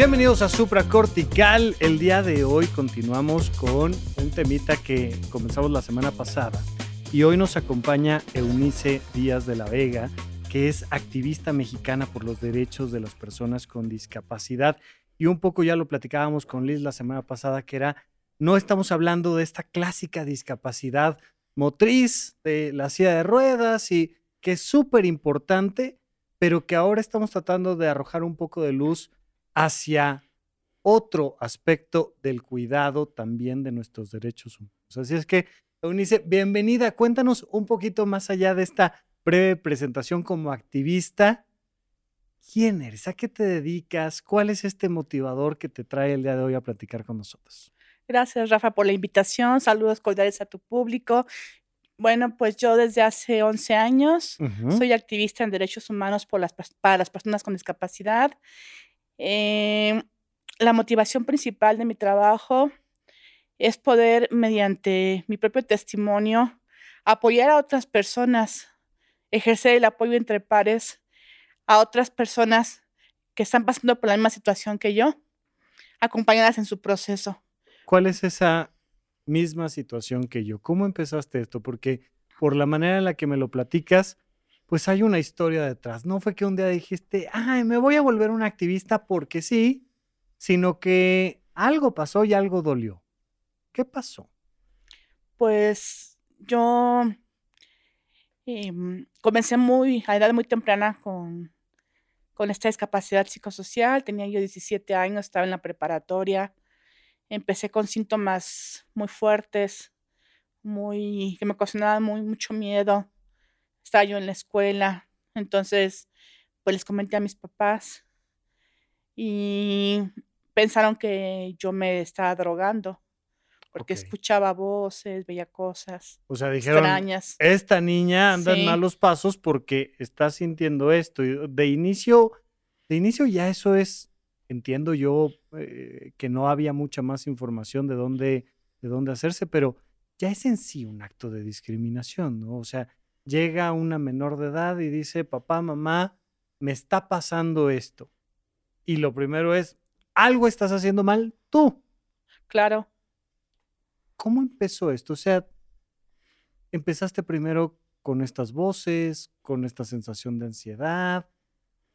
Bienvenidos a Supracortical. El día de hoy continuamos con un temita que comenzamos la semana pasada y hoy nos acompaña Eunice Díaz de la Vega, que es activista mexicana por los derechos de las personas con discapacidad. Y un poco ya lo platicábamos con Liz la semana pasada, que era no estamos hablando de esta clásica discapacidad motriz de la silla de ruedas y que es súper importante, pero que ahora estamos tratando de arrojar un poco de luz hacia otro aspecto del cuidado también de nuestros derechos humanos. Así es que, Eunice, bienvenida. Cuéntanos un poquito más allá de esta breve presentación como activista. ¿Quién eres? ¿A qué te dedicas? ¿Cuál es este motivador que te trae el día de hoy a platicar con nosotros? Gracias, Rafa, por la invitación. Saludos cordiales a tu público. Bueno, pues yo desde hace 11 años soy activista en derechos humanos por las, para las personas con discapacidad. Em, la motivación principal de mi trabajo es poder, mediante mi propio testimonio, apoyar a otras personas, ejercer el apoyo entre pares a otras personas que están pasando por la misma situación que yo, acompañadas en su proceso. ¿Cuál es esa misma situación que yo? ¿Cómo empezaste esto? Porque por la manera en la que me lo platicas, pues hay una historia detrás. No fue que un día dijiste, ay, me voy a volver un activista porque sí, sino que algo pasó y algo dolió. ¿Qué pasó? Pues yo em, comencé muy, a edad muy temprana con, con esta discapacidad psicosocial. Tenía yo 17 años, estaba en la preparatoria empecé con síntomas muy fuertes, muy, que me ocasionaban muy, mucho miedo. Estaba yo en la escuela, entonces, pues les comenté a mis papás y pensaron que yo me estaba drogando porque escuchaba voces, veía cosas. O sea, dijeron, extrañas. esta niña anda en malos pasos porque está sintiendo esto. De inicio, de inicio ya eso es entiendo yo eh, que no había mucha más información de dónde, de dónde hacerse, pero ya es en sí un acto de discriminación, ¿no? O sea, llega una menor de edad y dice, papá, mamá, me está pasando esto. Y lo primero es, algo estás haciendo mal tú. Claro. ¿Cómo empezó esto? O sea, empezaste primero con estas voces, con esta sensación de ansiedad,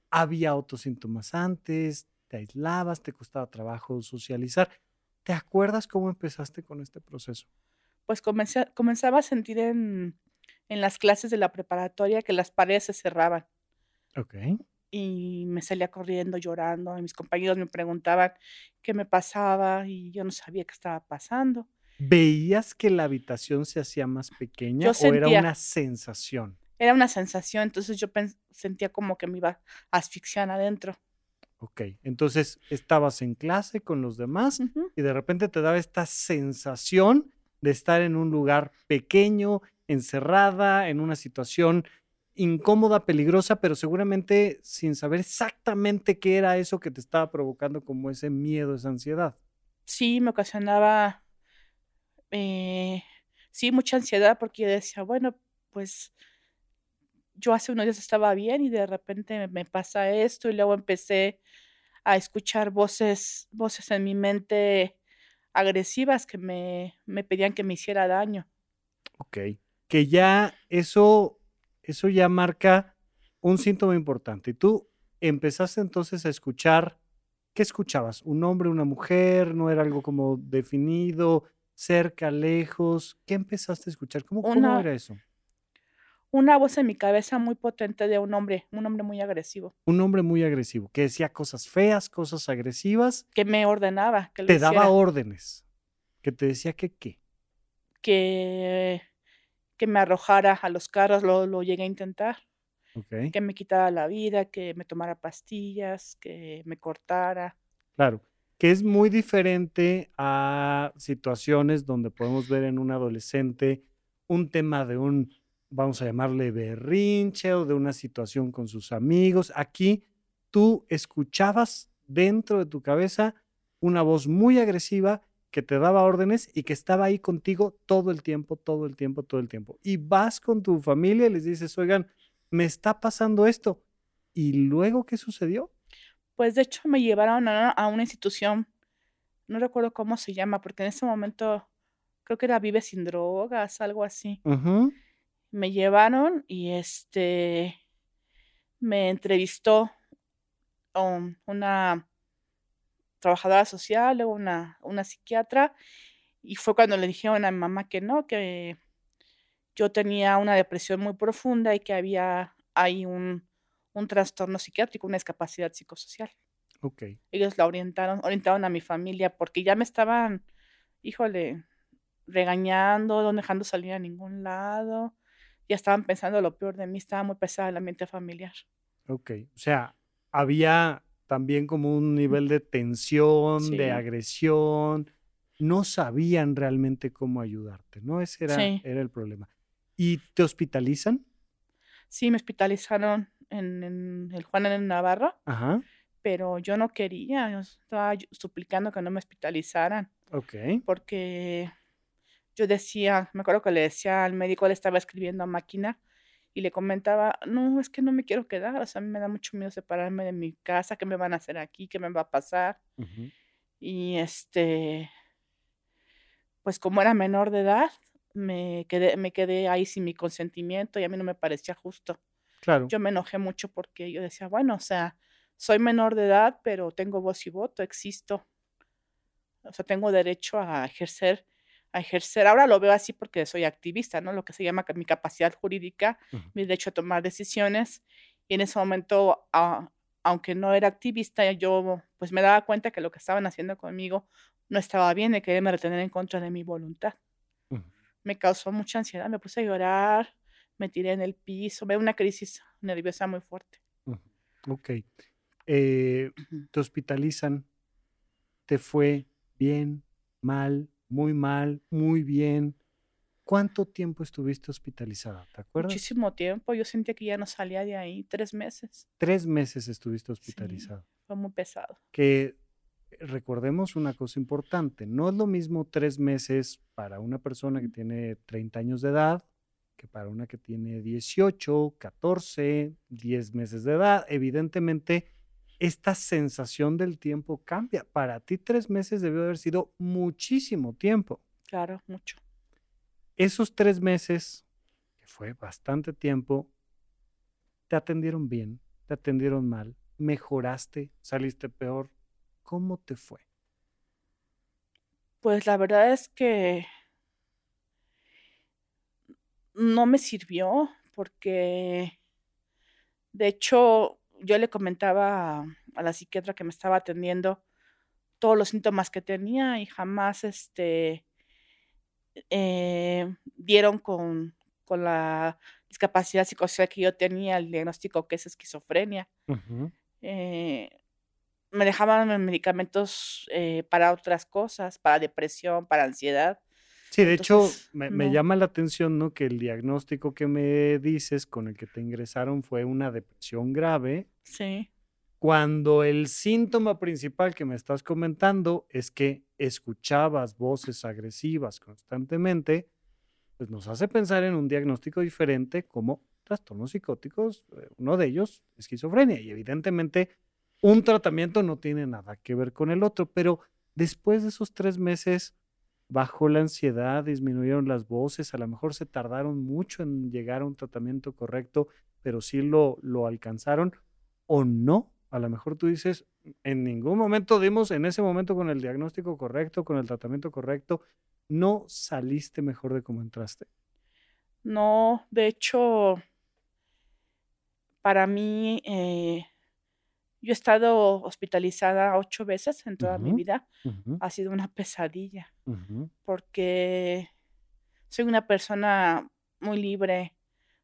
había otros síntomas antes, te aislabas, te costaba trabajo socializar. ¿Te acuerdas cómo empezaste con este proceso? Pues comencé, comenzaba a sentir en, en las clases de la preparatoria que las paredes se cerraban. Ok. Y me salía corriendo, llorando, y mis compañeros me preguntaban qué me pasaba y yo no sabía qué estaba pasando. ¿Veías que la habitación se hacía más pequeña o era una sensación? Era una sensación, entonces yo sentía como que me iba a asfixiar adentro. Ok, entonces estabas en clase con los demás y de repente te daba esta sensación de estar en un lugar pequeño, encerrada, en una situación incómoda, peligrosa, pero seguramente sin saber exactamente qué era eso que te estaba provocando como ese miedo, esa ansiedad. Sí, me ocasionaba, eh, sí, mucha ansiedad porque yo decía, bueno, pues yo hace unos días estaba bien y de repente me pasa esto y luego empecé a escuchar voces, voces en mi mente agresivas que me, me pedían que me hiciera daño. Ok, que ya eso, eso ya marca un síntoma importante. Y tú empezaste entonces a escuchar, ¿qué escuchabas? ¿Un hombre, una mujer? ¿No era algo como definido? ¿Cerca, lejos? ¿Qué empezaste a escuchar? ¿Cómo, ¿cómo era eso? una voz en mi cabeza muy potente de un hombre, un hombre muy agresivo. Un hombre muy agresivo, que decía cosas feas, cosas agresivas. Que me ordenaba. Que te daba órdenes. Que te decía que qué. Que, que me arrojara a los carros, lo, lo llegué a intentar. Que me quitara la vida, que me tomara pastillas, que me cortara. Claro, que es muy diferente a situaciones donde podemos ver en un adolescente un tema de un, vamos a llamarle berrinche o de una situación con sus amigos. Aquí tú escuchabas dentro de tu cabeza una voz muy agresiva que te daba órdenes y que estaba ahí contigo todo el tiempo, todo el tiempo, todo el tiempo. Y vas con tu familia y les dices, oigan, me está pasando esto. ¿Y luego qué sucedió? Pues de hecho me llevaron a, una institución, no recuerdo cómo se llama, porque en ese momento creo que era Vive sin drogas, algo así. Me llevaron y este me entrevistó una trabajadora social, luego una, una psiquiatra, y fue cuando le dijeron a mi mamá que no, que yo tenía una depresión muy profunda y que había ahí un, un trastorno psiquiátrico, una discapacidad psicosocial. Ok. Ellos la orientaron, orientaron a mi familia porque ya me estaban, híjole, regañando, no dejando salir a ningún lado. Ya estaban pensando lo peor de mí, estaba muy pesada el ambiente familiar. Ok, o sea, había también como un nivel de tensión, de agresión. No sabían realmente cómo ayudarte, ¿no? Ese era, era el problema. ¿Y te hospitalizan? Sí, me hospitalizaron en, el Juan en Navarra. Ajá. Pero yo no quería, yo estaba suplicando que no me hospitalizaran. Ok. Porque yo decía, me acuerdo que le decía al médico, le estaba escribiendo a máquina y le comentaba, no, es que no me quiero quedar, o sea, a mí me da mucho miedo separarme de mi casa, ¿qué me van a hacer aquí? ¿Qué me va a pasar? Y este, pues como era menor de edad, me quedé, me quedé ahí sin mi consentimiento y a mí no me parecía justo. Claro. Yo me enojé mucho porque yo decía, bueno, o sea, soy menor de edad, pero tengo voz y voto, existo. O sea, tengo derecho a ejercer a ejercer. Ahora lo veo así porque soy activista, ¿no? Lo que se llama mi capacidad jurídica, mi derecho a tomar decisiones. Y en ese momento, aunque no era activista, yo pues me daba cuenta que lo que estaban haciendo conmigo no estaba bien, de quererme retener en contra de mi voluntad. Me causó mucha ansiedad, me puse a llorar, me tiré en el piso, veo una crisis nerviosa muy fuerte. Ok. Eh, te hospitalizan, te fue bien, mal, muy mal, muy bien. ¿Cuánto tiempo estuviste hospitalizada? ¿Te acuerdas? Muchísimo tiempo. Yo sentía que ya no salía de ahí. Tres meses. Tres meses estuviste hospitalizada. fue muy pesado. Que recordemos una cosa importante. No es lo mismo tres meses para una persona que tiene 30 años de edad que para una que tiene 18, 14, 10 meses de edad. Evidentemente, esta sensación del tiempo cambia. Para ti tres meses debió haber sido muchísimo tiempo. Claro, mucho. Esos tres meses, que fue bastante tiempo, te atendieron bien, te atendieron mal, mejoraste, saliste peor. ¿Cómo te fue? Pues la verdad es que no me sirvió porque, de hecho, yo le comentaba a, la psiquiatra que me estaba atendiendo todos los síntomas que tenía y jamás este, eh, dieron con, con, la discapacidad psicosocial que yo tenía, el diagnóstico que es esquizofrenia. Eh, me dejaban medicamentos eh, para otras cosas, para depresión, para ansiedad. Sí, de hecho, me, llama la atención, ¿no? Que el diagnóstico que me dices con el que te ingresaron fue una depresión grave. Sí. Cuando el síntoma principal que me estás comentando es que escuchabas voces agresivas constantemente, pues nos hace pensar en un diagnóstico diferente como trastornos psicóticos, eh, uno de ellos esquizofrenia, y evidentemente un tratamiento no tiene nada que ver con el otro, pero después de esos tres meses, bajó la ansiedad, disminuyeron las voces, a lo mejor se tardaron mucho en llegar a un tratamiento correcto, pero sí lo, lo alcanzaron o no. A lo mejor tú dices, en ningún momento dimos en ese momento con el diagnóstico correcto, con el tratamiento correcto, no saliste mejor de cómo entraste. No, de hecho, para mí, eh, yo he estado hospitalizada ocho veces en toda mi vida. Ha sido una pesadilla porque soy una persona muy libre,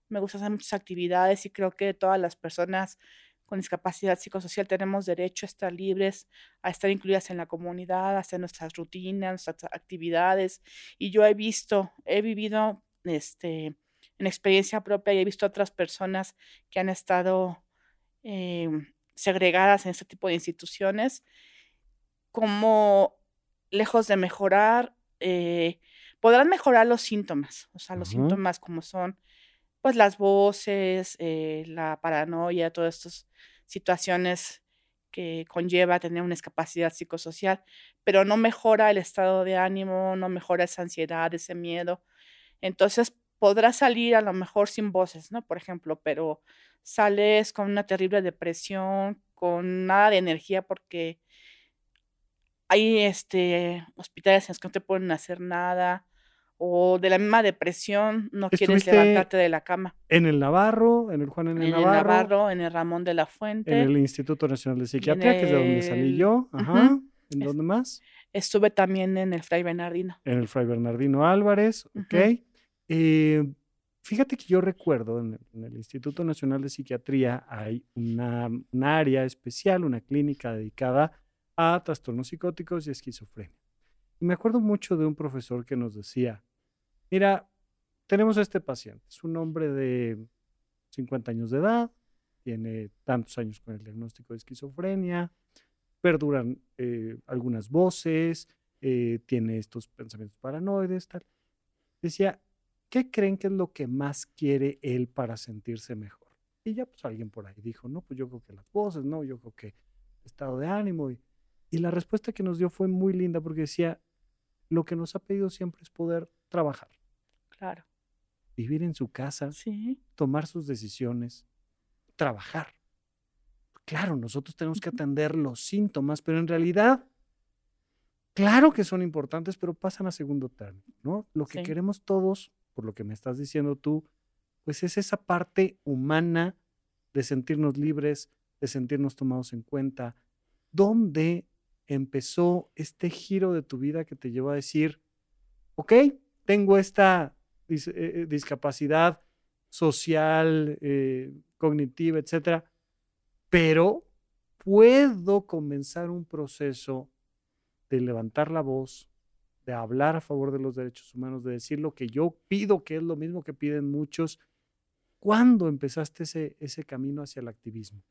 me gusta hacer muchas actividades y creo que todas las personas con discapacidad psicosocial tenemos derecho a estar libres, a estar incluidas en la comunidad, a hacer nuestras rutinas, nuestras actividades. Y yo he visto, he vivido este, en experiencia propia y he visto otras personas que han estado em, segregadas en este tipo de instituciones, como lejos de mejorar, eh, podrán mejorar los síntomas, o sea, los síntomas como son pues las voces, eh, la paranoia, todas estas situaciones que conlleva tener una discapacidad psicosocial, pero no mejora el estado de ánimo, no mejora esa ansiedad, ese miedo. Entonces podrás salir a lo mejor sin voces, ¿no? Por ejemplo, pero sales con una terrible depresión, con nada de energía porque hay este hospitales en los que no te pueden hacer nada, o de la misma depresión, no quieres levantarte de la cama. En el Navarro, en el Juan en el en Navarro. En el Navarro, en el Ramón de la Fuente. En el Instituto Nacional de Psiquiatría, que es de donde salí yo. Ajá. ¿En dónde más? Estuve también en el Fray Bernardino. En el Fray Bernardino Álvarez, ok. Eh, fíjate que yo recuerdo en el, Instituto Nacional de Psiquiatría hay una, un área especial, una clínica dedicada a trastornos psicóticos y esquizofrenia. Y me acuerdo mucho de un profesor que nos decía, Mira, tenemos a este paciente, es un hombre de 50 años de edad, tiene tantos años con el diagnóstico de esquizofrenia, perduran eh, algunas voces, eh, tiene estos pensamientos paranoides, tal. Decía, ¿qué creen que es lo que más quiere él para sentirse mejor? Y ya pues alguien por ahí dijo, no, pues yo creo que las voces, no, yo creo que estado de ánimo. y la respuesta que nos dio fue muy linda porque decía, lo que nos ha pedido siempre es poder trabajar. Claro. Vivir en su casa, sí. tomar sus decisiones, trabajar. Claro, nosotros tenemos que atender los síntomas, pero en realidad, claro que son importantes, pero pasan a segundo término, ¿no? Lo que queremos todos, por lo que me estás diciendo tú, pues es esa parte humana de sentirnos libres, de sentirnos tomados en cuenta. ¿Dónde empezó este giro de tu vida que te llevó a decir, ok, tengo esta eh, eh, discapacidad social, eh, cognitiva, etcétera, pero puedo comenzar un proceso de levantar la voz, de hablar a favor de los derechos humanos, de decir lo que yo pido, que es lo mismo que piden muchos. ¿Cuándo empezaste ese, ese camino hacia el activismo?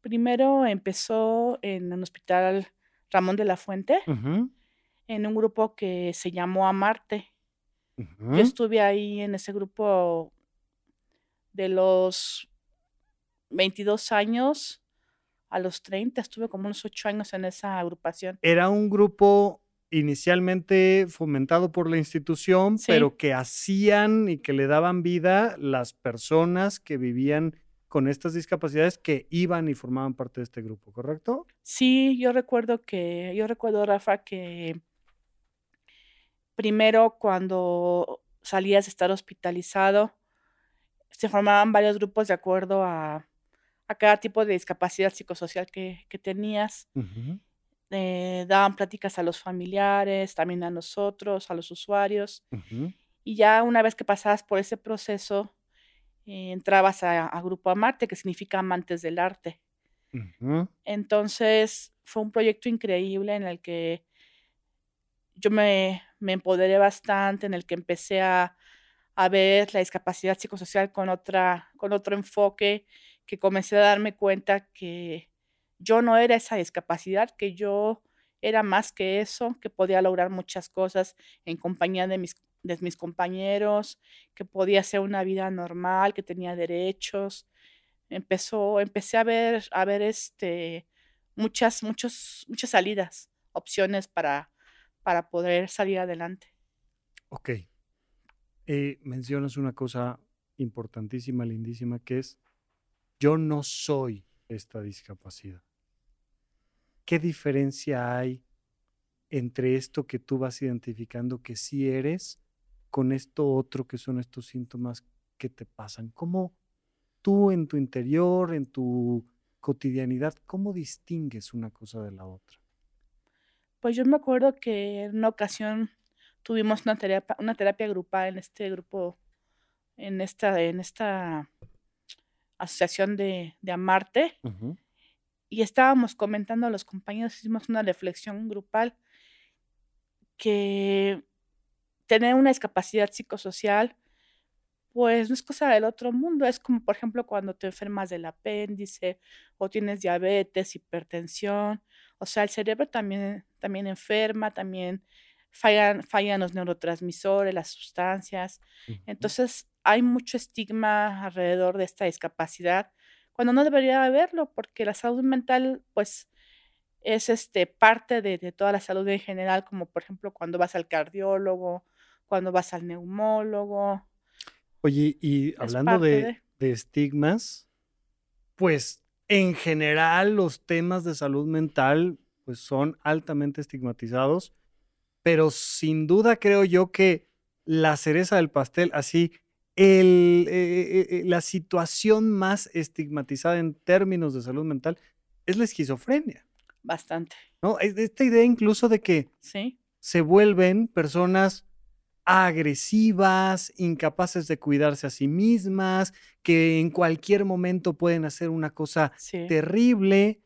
Primero empezó en el hospital Ramón de la Fuente, en un grupo que se llamó Amarte. Yo estuve ahí en ese grupo de los 22 años a los 30, estuve como unos 8 años en esa agrupación. Era un grupo inicialmente fomentado por la institución, pero que hacían y que le daban vida las personas que vivían con estas discapacidades que iban y formaban parte de este grupo, ¿correcto? Sí, yo recuerdo que, yo recuerdo, Rafa, que Primero, cuando salías de estar hospitalizado, se formaban varios grupos de acuerdo a, cada tipo de discapacidad psicosocial que, tenías. Eh, daban pláticas a los familiares, también a nosotros, a los usuarios. Y ya una vez que pasabas por ese proceso, eh, entrabas a, Grupo Amarte, que significa amantes del arte. Entonces fue un proyecto increíble en el que yo me, me empoderé bastante, en el que empecé a, ver la discapacidad psicosocial con, otra, con otro enfoque, que comencé a darme cuenta que yo no era esa discapacidad, que yo era más que eso, que podía lograr muchas cosas en compañía de mis, de mis compañeros, que podía hacer una vida normal, que tenía derechos. Empezó, empecé a ver, a ver este, muchas, muchos, muchas salidas, opciones para, para poder salir adelante. Ok. Eh, mencionas una cosa importantísima, lindísima, que es, yo no soy esta discapacidad. ¿Qué diferencia hay entre esto que tú vas identificando que sí eres con esto otro que son estos síntomas que te pasan? ¿Cómo tú en tu interior, en tu cotidianidad, cómo distingues una cosa de la otra? Pues yo me acuerdo que en una ocasión tuvimos una terapia, una terapia grupal en este grupo, en esta, en esta asociación de, de Amarte y estábamos comentando a los compañeros, hicimos una reflexión grupal que tener una discapacidad psicosocial pues no es cosa del otro mundo, es como por ejemplo cuando te enfermas del apéndice o tienes diabetes, hipertensión, o sea, el cerebro también, también enferma, también fallan, fallan los neurotransmisores, las sustancias. Entonces, hay mucho estigma alrededor de esta discapacidad, cuando no debería haberlo, porque la salud mental, pues, es este, parte de, de toda la salud en general, como por ejemplo cuando vas al cardiólogo, cuando vas al neumólogo. Oye, y hablando de, de estigmas, pues en general los temas de salud mental pues son altamente estigmatizados, pero sin duda creo yo que la cereza del pastel, así el, eh, eh, eh, la situación más estigmatizada en términos de salud mental es la esquizofrenia. Bastante. ¿No? Esta idea incluso de que se vuelven personas agresivas, incapaces de cuidarse a sí mismas, que en cualquier momento pueden hacer una cosa terrible.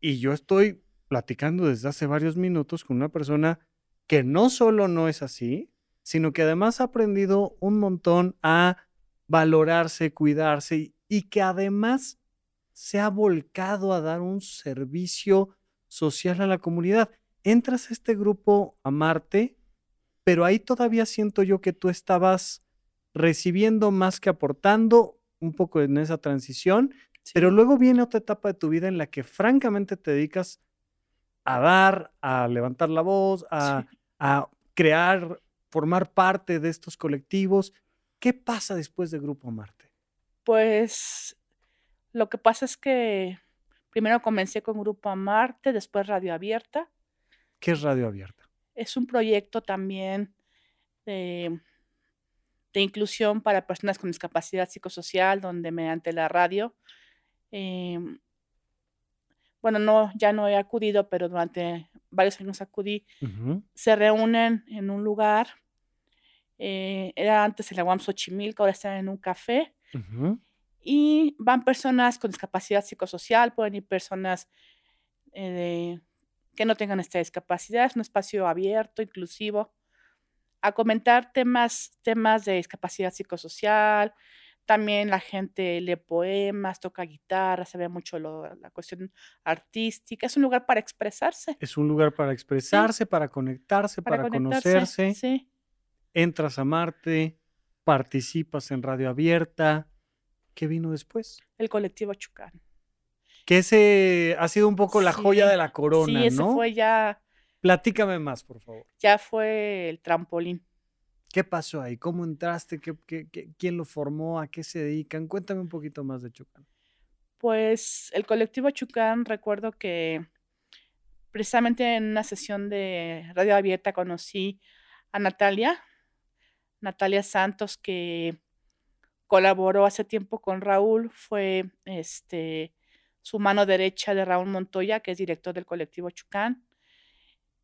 Y yo estoy platicando desde hace varios minutos con una persona que no solo no es así, sino que además ha aprendido un montón a valorarse, cuidarse y, que además se ha volcado a dar un servicio social a la comunidad. Entras a este grupo a Marte, pero ahí todavía siento yo que tú estabas recibiendo más que aportando un poco en esa transición, pero luego viene otra etapa de tu vida en la que francamente te dedicas a dar, a levantar la voz, a, a crear formar parte de estos colectivos. ¿Qué pasa después de Grupo Marte? Pues lo que pasa es que primero comencé con Grupo Marte, después Radio Abierta. ¿Qué es Radio Abierta? Es un proyecto también de, inclusión para personas con discapacidad psicosocial, donde mediante la radio, em, bueno, no, ya no he acudido, pero durante varios años acudí, se reúnen en un lugar eh, era antes el Aguam Xochimilco, ahora están en un café. Y van personas con discapacidad psicosocial, pueden ir personas eh, que no tengan esta discapacidad. Es un espacio abierto, inclusivo, a comentar temas, temas de discapacidad psicosocial. También la gente lee poemas, toca guitarra, se ve mucho la cuestión artística. Es un lugar para expresarse. Es un lugar para expresarse, para conectarse, para, conocerse. Sí entras a Marte, participas en Radio Abierta. ¿Qué vino después? El colectivo Chucán. Que ese ha sido un poco la joya de la corona, sí, ese fue ya. Platícame más, por favor. Ya fue el trampolín. ¿Qué pasó ahí? ¿Cómo entraste? quién lo formó? ¿A qué se dedican? Cuéntame un poquito más de Chucán. Pues el colectivo Chucán, recuerdo que precisamente en una sesión de radio abierta conocí a Natalia, Natalia Santos, que colaboró hace tiempo con Raúl, fue este, su mano derecha de Raúl Montoya, que es director del colectivo Chucán.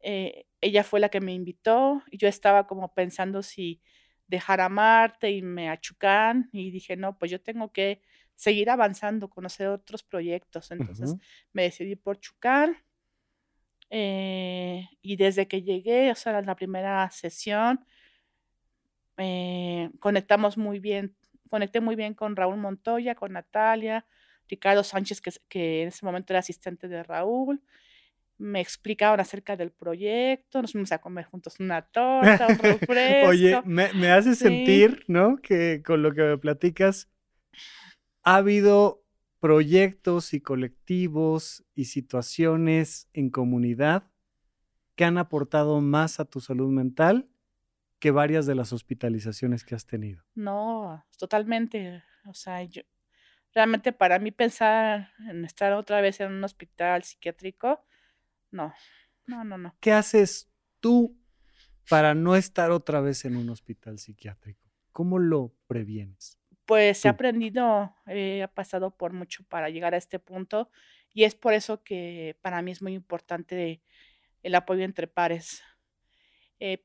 Eh, ella fue la que me invitó y yo estaba como pensando si dejar a Marte y me a Chucán y dije, no, pues yo tengo que seguir avanzando, conocer otros proyectos. Entonces me decidí por Chucán. Eh, y desde que llegué, o sea, en la primera sesión, eh, conectamos muy bien, conecté muy bien con Raúl Montoya, con Natalia, Ricardo Sánchez, que, que en ese momento era asistente de Raúl. Me explicaban acerca del proyecto, nos fuimos a comer juntos una torta, un refresco. Oye, me, me hace sentir, ¿no? Que con lo que me platicas, ha habido proyectos y colectivos y situaciones en comunidad que han aportado más a tu salud mental que varias de las hospitalizaciones que has tenido. No, totalmente. O sea, yo realmente para mí pensar en estar otra vez en un hospital psiquiátrico, no, no, no, no. ¿Qué haces tú para no estar otra vez en un hospital psiquiátrico? ¿Cómo lo previenes? Pues he aprendido, he pasado por mucho para llegar a este punto y es por eso que para mí es muy importante el apoyo entre pares. Eh,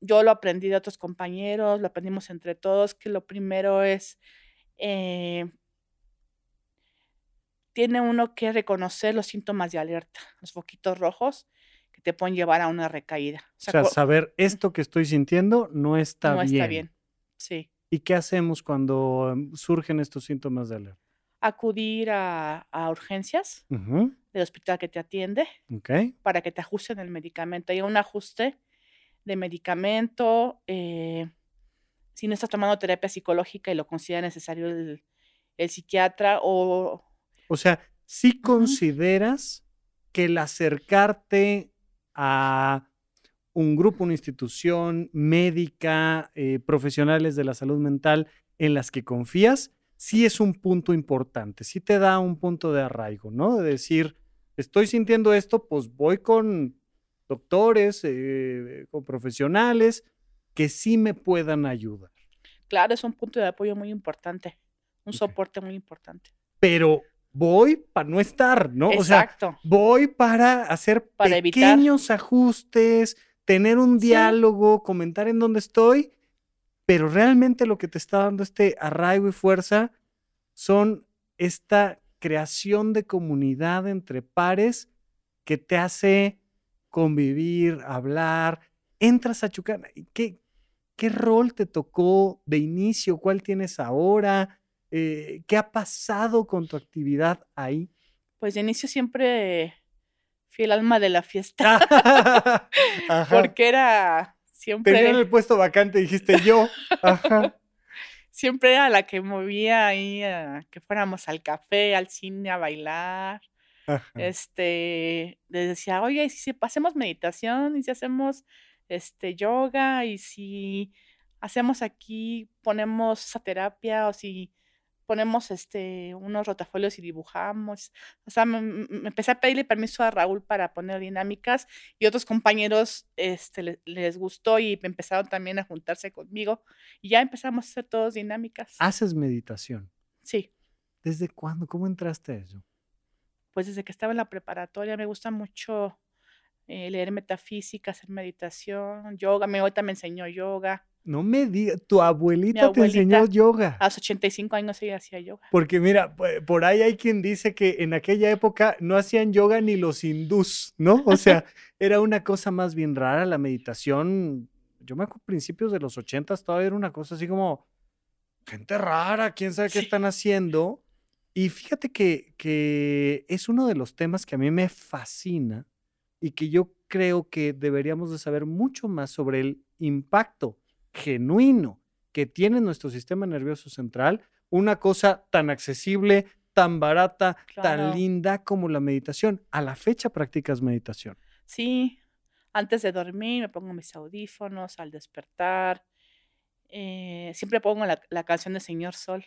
yo lo aprendí de otros compañeros, lo aprendimos entre todos, que lo primero es eh, tiene uno que reconocer los síntomas de alerta, los foquitos rojos que te pueden llevar a una recaída. O sea, saber esto que estoy sintiendo no está bien. No está bien, sí. ¿Y qué hacemos cuando em, surgen estos síntomas de alerta? Acudir a, urgencias del hospital que te atiende para que te ajusten el medicamento. Hay un ajuste de medicamento. Eh, si no estás tomando terapia psicológica y lo considera necesario el, psiquiatra o... O sea, si consideras que el acercarte a un grupo, una institución médica, eh, profesionales de la salud mental en las que confías, sí es un punto importante, sí te da un punto de arraigo, ¿no? De decir, estoy sintiendo esto, pues voy con doctores, eh, con profesionales que sí me puedan ayudar. Claro, es un punto de apoyo muy importante, un soporte muy importante. Pero voy para no estar, ¿no? Exacto. O sea, voy para hacer pequeños ajustes, tener un diálogo, comentar en dónde estoy, pero realmente lo que te está dando este arraigo y fuerza son esta creación de comunidad entre pares que te hace convivir, hablar, entras a Chucana. ¿Qué, ¿Qué rol te tocó de inicio? ¿Cuál tienes ahora? Eh, ¿Qué ha pasado con tu actividad ahí? Pues de inicio siempre fui el alma de la fiesta. Porque era siempre. Tenía el puesto vacante, dijiste yo. Siempre era la que movía ahí a que fuéramos al café, al cine, a bailar. Este, les decía, oye, ¿y si hacemos meditación? ¿Y si hacemos este, yoga? ¿Y si hacemos aquí, ponemos esa terapia? ¿O si ponemos este, unos rotafolios y dibujamos. O sea, me, empecé a pedirle permiso a Raúl para poner dinámicas y otros compañeros este, les gustó y empezaron también a juntarse conmigo y ya empezamos a hacer todos dinámicas. ¿Haces meditación? Sí. ¿Desde cuándo? ¿Cómo entraste a eso? Pues desde que estaba en la preparatoria me gusta mucho eh, leer metafísica, hacer meditación, yoga. Mi abuelita me enseñó yoga. No me digas, tu abuelita, te enseñó yoga. A los 85 años ella hacía yoga. Porque mira, por ahí hay quien dice que en aquella época no hacían yoga ni los hindús, ¿no? O sea, era una cosa más bien rara la meditación. Yo me acuerdo principios de los 80 todavía era una cosa así como gente rara, quién sabe qué están haciendo. Y fíjate que, que es uno de los temas que a mí me fascina y que yo creo que deberíamos de saber mucho más sobre el impacto genuino que tiene nuestro sistema nervioso central, una cosa tan accesible, tan barata, tan linda como la meditación. A la fecha practicas meditación. Sí, antes de dormir me pongo mis audífonos, al despertar. Eh, siempre pongo la, canción de Señor Sol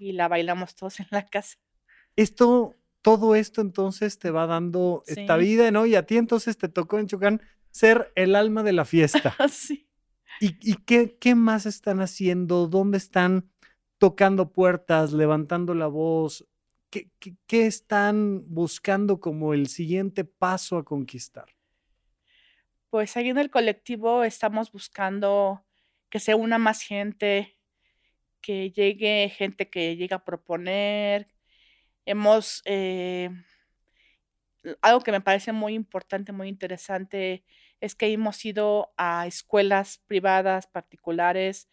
y la bailamos todos en la casa. Esto todo esto entonces te va dando esta vida, ¿no? Y a ti entonces te tocó en Chucán ser el alma de la fiesta. sí. ¿Y, qué, qué, más están haciendo? ¿Dónde están tocando puertas, levantando la voz? ¿Qué, qué están buscando como el siguiente paso a conquistar? Pues ahí en el colectivo estamos buscando que se una más gente, que llegue gente que llegue a proponer, hemos, eh, algo que me parece muy importante, muy interesante, es que hemos ido a escuelas privadas, particulares,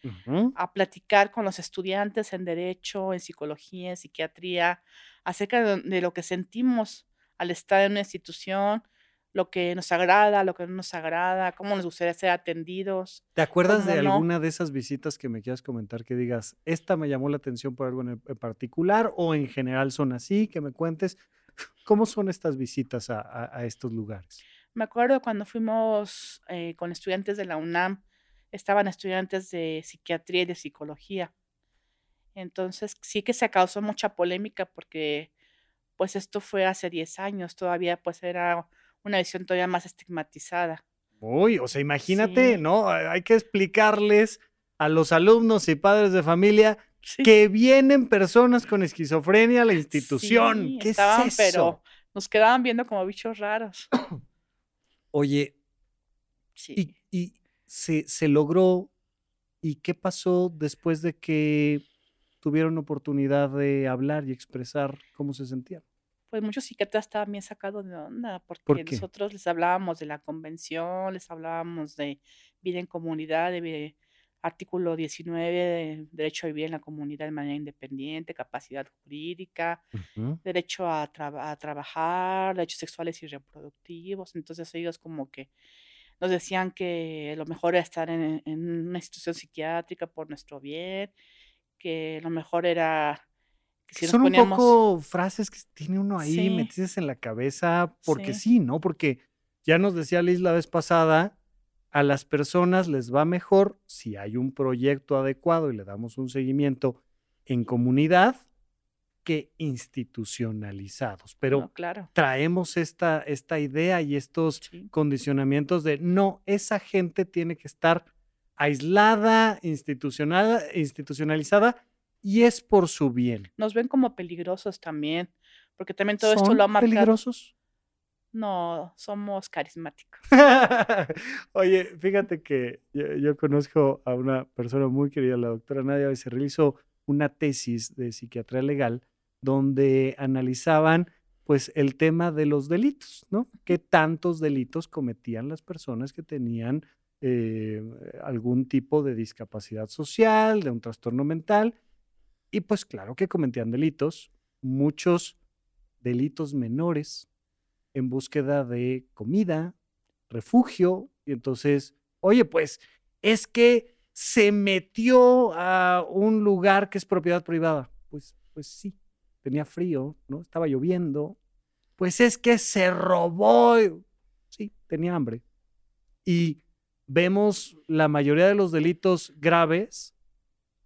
a platicar con los estudiantes en derecho, en psicología, en psiquiatría, acerca de, lo que sentimos al estar en una institución, lo que nos agrada, lo que no nos agrada, cómo nos gustaría ser atendidos. ¿Te acuerdas de alguna de esas visitas que me quieras comentar que digas, esta me llamó la atención por algo en, particular o en general son así, que me cuentes? ¿Cómo son estas visitas a, estos lugares? Me acuerdo cuando fuimos eh, con estudiantes de la UNAM, estaban estudiantes de psiquiatría y de psicología. Entonces sí que se causó mucha polémica porque pues esto fue hace 10 años, todavía pues era una visión todavía más estigmatizada. Uy, o sea, imagínate, ¿no? Hay que explicarles a los alumnos y padres de familia que vienen personas con esquizofrenia a la institución. ¿Qué es eso? Pero nos quedaban viendo como bichos raros. Oye, sí. y, se, se logró. ¿Y qué pasó después de que tuvieron oportunidad de hablar y expresar cómo se sentían? Pues muchos psiquiatras estaban bien sacados de onda, porque nosotros les hablábamos de la convención, les hablábamos de vida en comunidad, de artículo 19, de derecho a vivir en la comunidad de manera independiente, capacidad jurídica, derecho a, a trabajar, derechos sexuales y reproductivos. Entonces ellos como que nos decían que lo mejor era estar en, una institución psiquiátrica por nuestro bien, que lo mejor era que si Son un poco frases que tiene uno ahí metidas en la cabeza, porque sí. ¿no? Porque ya nos decía Liz la vez pasada, a las personas les va mejor si hay un proyecto adecuado y le damos un seguimiento en comunidad que institucionalizados. Pero traemos esta, esta idea y estos condicionamientos de no, esa gente tiene que estar aislada, institucional, institucionalizada y es por su bien. Nos ven como peligrosos también, porque también todo esto lo ha marcado. peligrosos? No, somos carismáticos. Oye, fíjate que yo, conozco a una persona muy querida, la doctora Nadia se realizó una tesis de psiquiatría legal donde analizaban pues el tema de los delitos, ¿no? ¿Qué tantos delitos cometían las personas que tenían eh, algún tipo de discapacidad social, de un trastorno mental? Y pues claro que cometían delitos, muchos delitos menores en búsqueda de comida, refugio, y entonces, oye, pues es que se metió a un lugar que es propiedad privada. Pues, pues sí, tenía frío, ¿no? Estaba lloviendo. Pues es que se robó. Sí, tenía hambre. Y vemos la mayoría de los delitos graves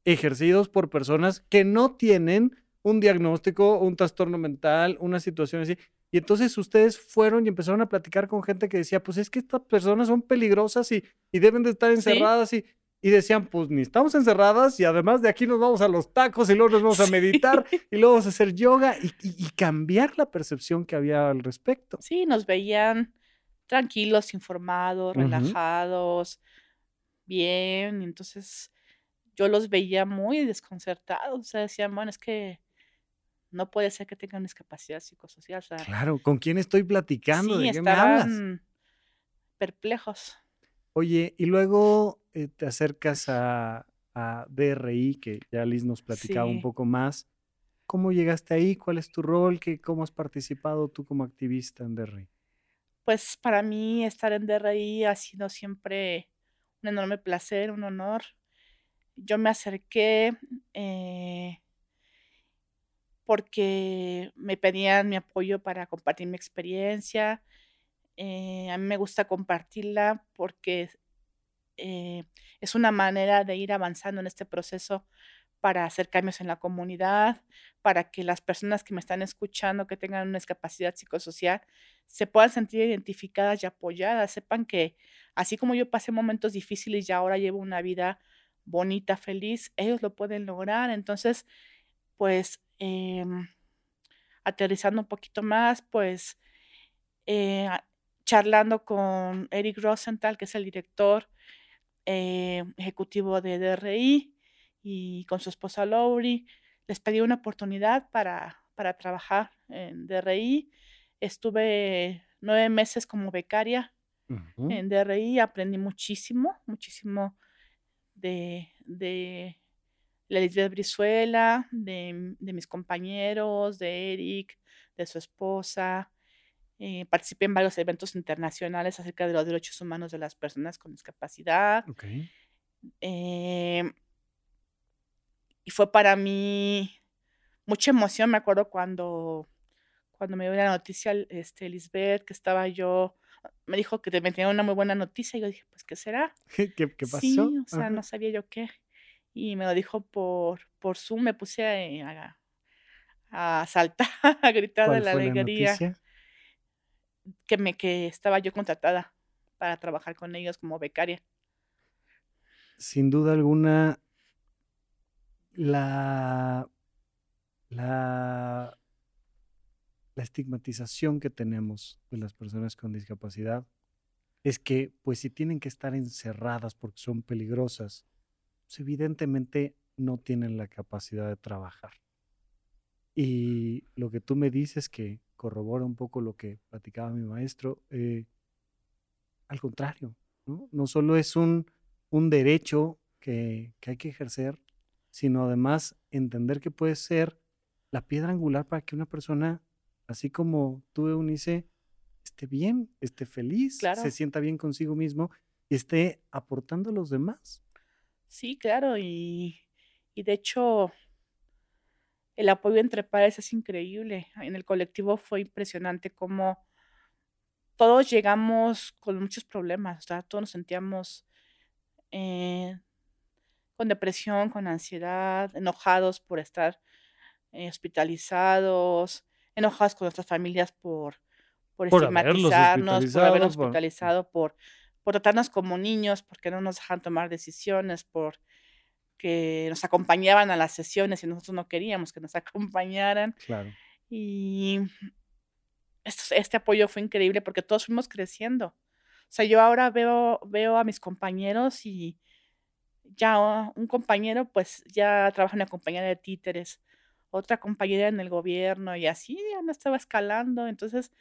ejercidos por personas que no tienen un diagnóstico, un trastorno mental, una situación así. Y entonces ustedes fueron y empezaron a platicar con gente que decía, pues es que estas personas son peligrosas y, y deben de estar encerradas y y decían, pues ni estamos encerradas y además de aquí nos vamos a los tacos y luego nos vamos a meditar y luego vamos a hacer yoga y, cambiar la percepción que había al respecto. Sí, nos veían tranquilos, informados, relajados, bien, entonces yo los veía muy desconcertados, o sea, decían, bueno, es que no puede ser que tengan discapacidad psicosocial. claro, ¿con quién estoy platicando? Sí, ¿De qué estaban perplejos. Oye, y luego eh, te acercas a, DRI, que ya Liz nos platicaba un poco más. ¿Cómo llegaste ahí? ¿Cuál es tu rol? ¿Qué, ¿Cómo has participado tú como activista en DRI? Pues para mí estar en DRI ha sido siempre un enorme placer, un honor. Yo me acerqué eh, porque me pedían mi apoyo para compartir mi experiencia, eh, a mí me gusta compartirla porque eh, es una manera de ir avanzando en este proceso para hacer cambios en la comunidad, para que las personas que me están escuchando, que tengan una discapacidad psicosocial, se puedan sentir identificadas y apoyadas, sepan que así como yo pasé momentos difíciles y ahora llevo una vida bonita, feliz, ellos lo pueden lograr. Entonces, pues, em, aterrizando un poquito más, pues, eh, charlando con Eric Rosenthal, que es el director eh, ejecutivo de DRI, y con su esposa Lowry, les pedí una oportunidad para, para trabajar en DRI. Estuve nueve meses como becaria en DRI, aprendí muchísimo, muchísimo de, de la Lisbeth Brizuela, de, de mis compañeros, de Eric, de su esposa, eh, participé en varios eventos internacionales acerca de los derechos humanos de las personas con discapacidad. Eh, y fue para mí mucha emoción. Me acuerdo cuando, cuando me dio la noticia, este, Lisbeth, que estaba yo, me dijo que me tenía una muy buena noticia. Y yo dije, pues, ¿qué será? ¿Qué, pasó? Sí, o sea, no sabía yo qué. Y me lo dijo por, por Zoom. Me puse a, a, saltar, a gritar de la alegría que me que estaba yo contratada para trabajar con ellos como becaria. Sin duda alguna, la, la, la estigmatización que tenemos de las personas con discapacidad es que, pues si tienen que estar encerradas porque son peligrosas, pues evidentemente no tienen la capacidad de trabajar. Y lo que tú me dices que corrobora un poco lo que platicaba mi maestro, eh, al contrario, ¿no? No solo es un, un derecho que, que hay que ejercer, sino además entender que puede ser la piedra angular para que una persona, así como tú, Eunice, esté bien, esté feliz, se sienta bien consigo mismo y esté aportando a los demás. Sí, claro, y, y de hecho el apoyo entre pares es increíble. En el colectivo fue impresionante cómo todos llegamos con muchos problemas, todos nos sentíamos eh, con depresión, con ansiedad, enojados por estar eh, hospitalizados, enojados con nuestras familias por, por, estigmatizarnos, por habernos hospitalizado, por, por tratarnos como niños, porque no nos dejan tomar decisiones, por que nos acompañaban a las sesiones y nosotros no queríamos que nos acompañaran. Claro. Y este apoyo fue increíble porque todos fuimos creciendo. O sea, yo ahora veo, veo a mis compañeros y ya un compañero pues ya trabaja en la compañía de títeres, otra compañera en el gobierno y así ya no estaba escalando. Entonces,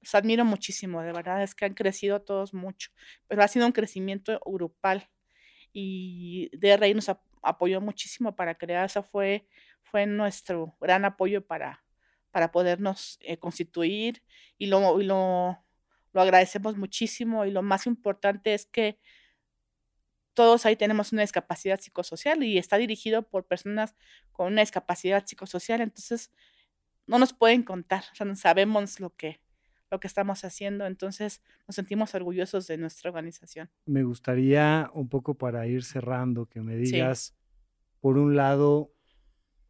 los admiro muchísimo, de verdad, es que han crecido todos mucho, pero ha sido un crecimiento grupal y DRI nos apoyó muchísimo para crear, eso fue, fue nuestro gran apoyo para, para podernos eh, constituir y, lo, y lo, lo agradecemos muchísimo y lo más importante es que todos ahí tenemos una discapacidad psicosocial y está dirigido por personas con una discapacidad psicosocial, entonces no nos pueden contar, o sea, no sabemos lo que, lo que estamos haciendo, entonces nos sentimos orgullosos de nuestra organización. Me gustaría un poco para ir cerrando que me digas, por un lado,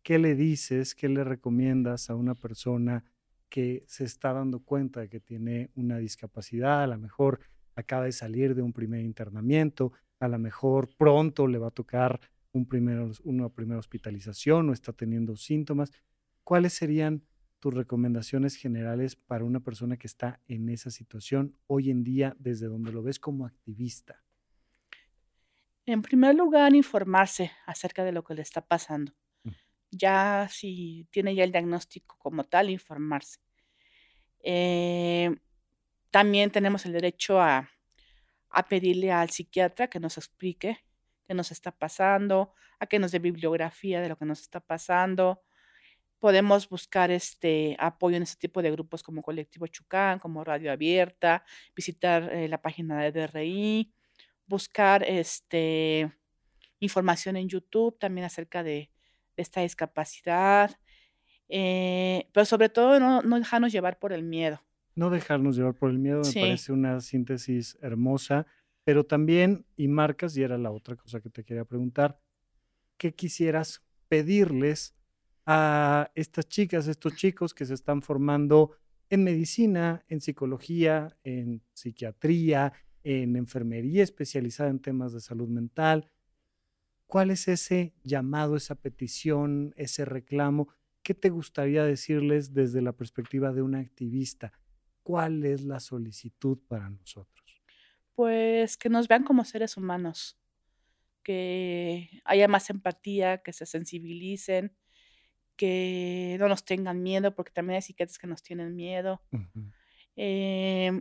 ¿qué le dices, qué le recomiendas a una persona que se está dando cuenta de que tiene una discapacidad, a lo mejor acaba de salir de un primer internamiento, a lo mejor pronto le va a tocar un una primera hospitalización o está teniendo síntomas? ¿Cuáles serían tus recomendaciones generales para una persona que está en esa situación hoy en día desde donde lo ves como activista? En primer lugar, informarse acerca de lo que le está pasando. Mm. Ya si tiene ya el diagnóstico como tal, informarse. Eh, también tenemos el derecho a, a pedirle al psiquiatra que nos explique qué nos está pasando, a que nos dé bibliografía de lo que nos está pasando, Podemos buscar este apoyo en este tipo de grupos como Colectivo Chucán, como Radio Abierta, visitar eh, la página de DRI, buscar este, información en YouTube también acerca de, esta discapacidad, eh, pero sobre todo no, dejarnos llevar por el miedo. No dejarnos llevar por el miedo, me parece una síntesis hermosa, pero también, y marcas, y era la otra cosa que te quería preguntar, ¿qué quisieras pedirles a estas chicas, estos chicos que se están formando en medicina, en psicología, en psiquiatría, en enfermería especializada en temas de salud mental. ¿Cuál es ese llamado, esa petición, ese reclamo? ¿Qué te gustaría decirles desde la perspectiva de un activista? ¿Cuál es la solicitud para nosotros? Pues que nos vean como seres humanos, que haya más empatía, que se sensibilicen, que no nos tengan miedo, porque también hay psiquiatras que nos tienen miedo. Em,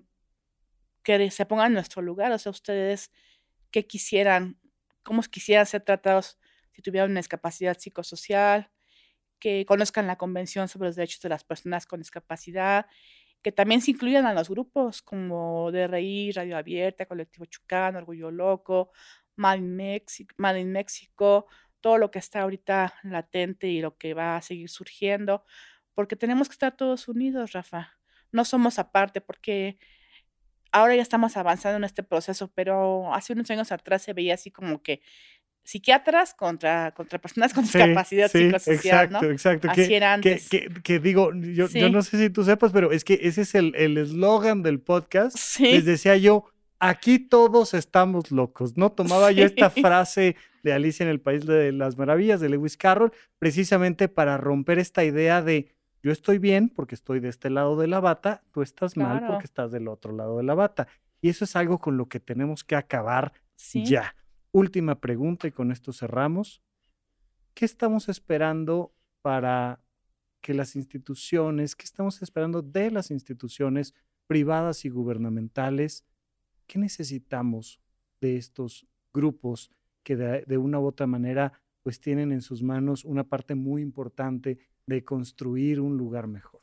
que se pongan en nuestro lugar, o sea, ustedes qué quisieran, cómo quisieran ser tratados si tuvieran una discapacidad psicosocial, que conozcan la Convención sobre los Derechos de las Personas con Discapacidad, que también se incluyan a los grupos como DRI, Radio Abierta, Colectivo Chucano, Orgullo Loco, Mal en México todo lo que está ahorita latente y lo que va a seguir surgiendo, porque tenemos que estar todos unidos, Rafa. No somos aparte, porque ahora ya estamos avanzando en este proceso, pero hace unos años atrás se veía así como que psiquiatras contra, contra personas con discapacidad psicosocial, exacto, Exacto, Así que, era antes. Que, digo, yo, yo, no sé si tú sepas, pero es que ese es el eslogan del podcast. Les decía yo, aquí todos estamos locos, ¿no? Tomaba yo esta frase de Alicia en el País de las Maravillas de Lewis Carroll, precisamente para romper esta idea de yo estoy bien porque estoy de este lado de la bata, tú estás mal porque estás del otro lado de la bata. Y eso es algo con lo que tenemos que acabar ya. Última pregunta y con esto cerramos. ¿qué estamos esperando para que las instituciones, qué estamos esperando de las instituciones privadas y gubernamentales? ¿Qué necesitamos de estos grupos que de, una u otra manera pues tienen en sus manos una parte muy importante de construir un lugar mejor?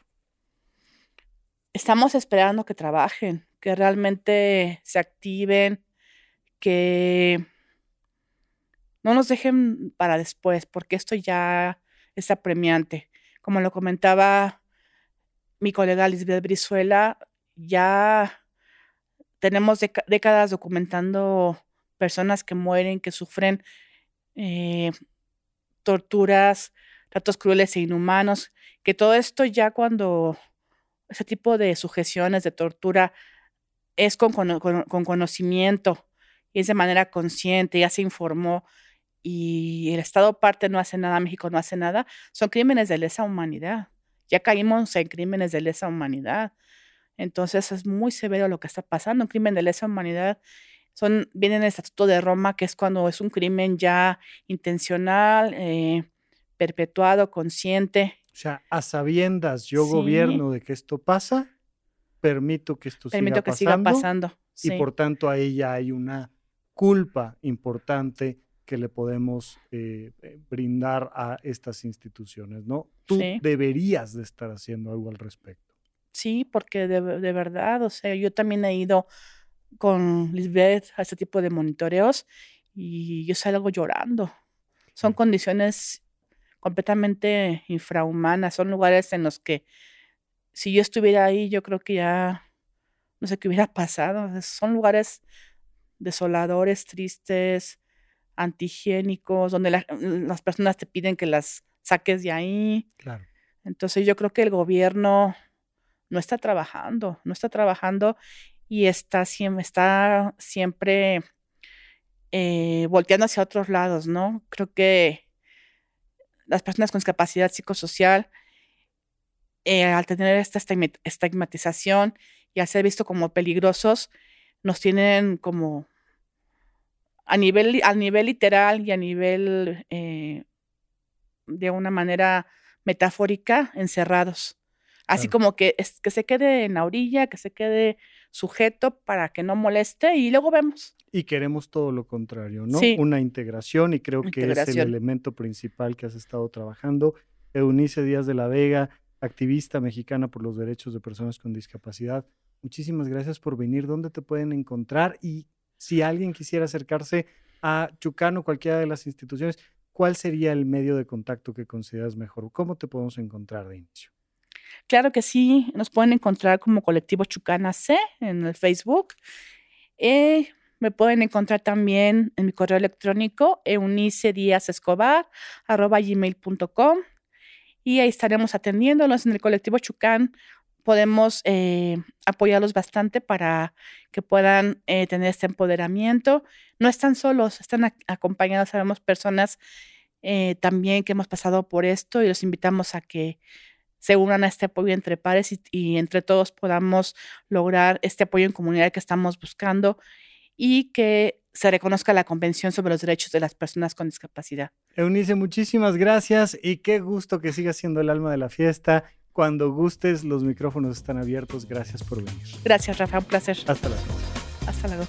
Estamos esperando que trabajen, que realmente se activen, que no nos dejen para después, porque esto ya es apremiante. Como lo comentaba mi colega Lisbeth Brizuela, ya tenemos décadas documentando personas que mueren, que sufren eh, torturas, tratos crueles e inhumanos, que todo esto ya cuando ese tipo de sujeciones, de tortura, es con, con conocimiento y es de manera consciente, ya se informó y el Estado parte no hace nada, México no hace nada, son crímenes de lesa humanidad. Ya caímos en crímenes de lesa humanidad. Entonces es muy severo lo que está pasando. Un crimen de lesa humanidad son, viene en el Estatuto de Roma, que es cuando es un crimen ya intencional, eh, perpetuado, consciente. O sea, a sabiendas, yo gobierno de que esto pasa, permito que esto permito que siga pasando. Y por tanto ahí ya hay una culpa importante que le podemos eh, eh, brindar a estas instituciones, ¿no? Tú deberías de estar haciendo algo al respecto. Sí, porque de, verdad, o sea, yo también he ido con Lisbeth a este tipo de monitoreos y yo salgo llorando. Son condiciones completamente infrahumanas, son lugares en los que si yo estuviera ahí, yo creo que ya no sé qué hubiera pasado. Son lugares desoladores, tristes, antihigiénicos, donde las personas te piden que las saques de ahí. Claro. Entonces yo creo que el gobierno no está trabajando, no está trabajando y está siempre, está siempre eh, volteando hacia otros lados, ¿no? Creo que las personas con discapacidad psicosocial, eh, al tener esta estigmatización y al ser visto como peligrosos, nos tienen como a nivel, a nivel literal y a nivel eh, de una manera metafórica, encerrados. Así como que, es, que se quede en la orilla, que se quede sujeto para que no moleste y luego vemos. Y queremos todo lo contrario, ¿no? Una integración y creo que es el elemento principal que has estado trabajando. Eunice Díaz de la Vega, activista mexicana por los derechos de personas con discapacidad. Muchísimas gracias por venir. ¿Dónde te pueden encontrar? Y si alguien quisiera acercarse a Chucano, cualquiera de las instituciones, ¿cuál sería el medio de contacto que consideras mejor? ¿Cómo te podemos encontrar de inicio? Claro que sí, nos pueden encontrar como colectivo Chucana C en el Facebook. Eh, me pueden encontrar también en mi correo electrónico gmail.com y ahí estaremos atendiéndolos en el colectivo Chucán podemos eh, apoyarlos bastante para que puedan eh, tener este empoderamiento. No están solos, están acompañados, sabemos personas eh, también que hemos pasado por esto y los invitamos a que se unan a este apoyo entre pares y, y entre todos podamos lograr este apoyo en comunidad que estamos buscando y que se reconozca la Convención sobre los Derechos de las Personas con Discapacidad. Eunice, muchísimas gracias y qué gusto que siga siendo el alma de la fiesta cuando gustes, los micrófonos están abiertos. Gracias por venir. Gracias, Rafa. Un placer. Hasta luego. Hasta luego.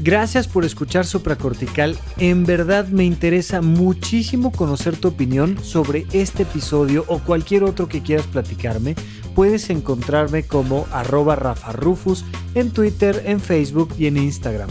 Gracias por escuchar Supracortical. En verdad me interesa muchísimo conocer tu opinión sobre este episodio o cualquier otro que quieras platicarme. Puedes encontrarme como arroba Rafa Rufus en Twitter, en Facebook y en Instagram.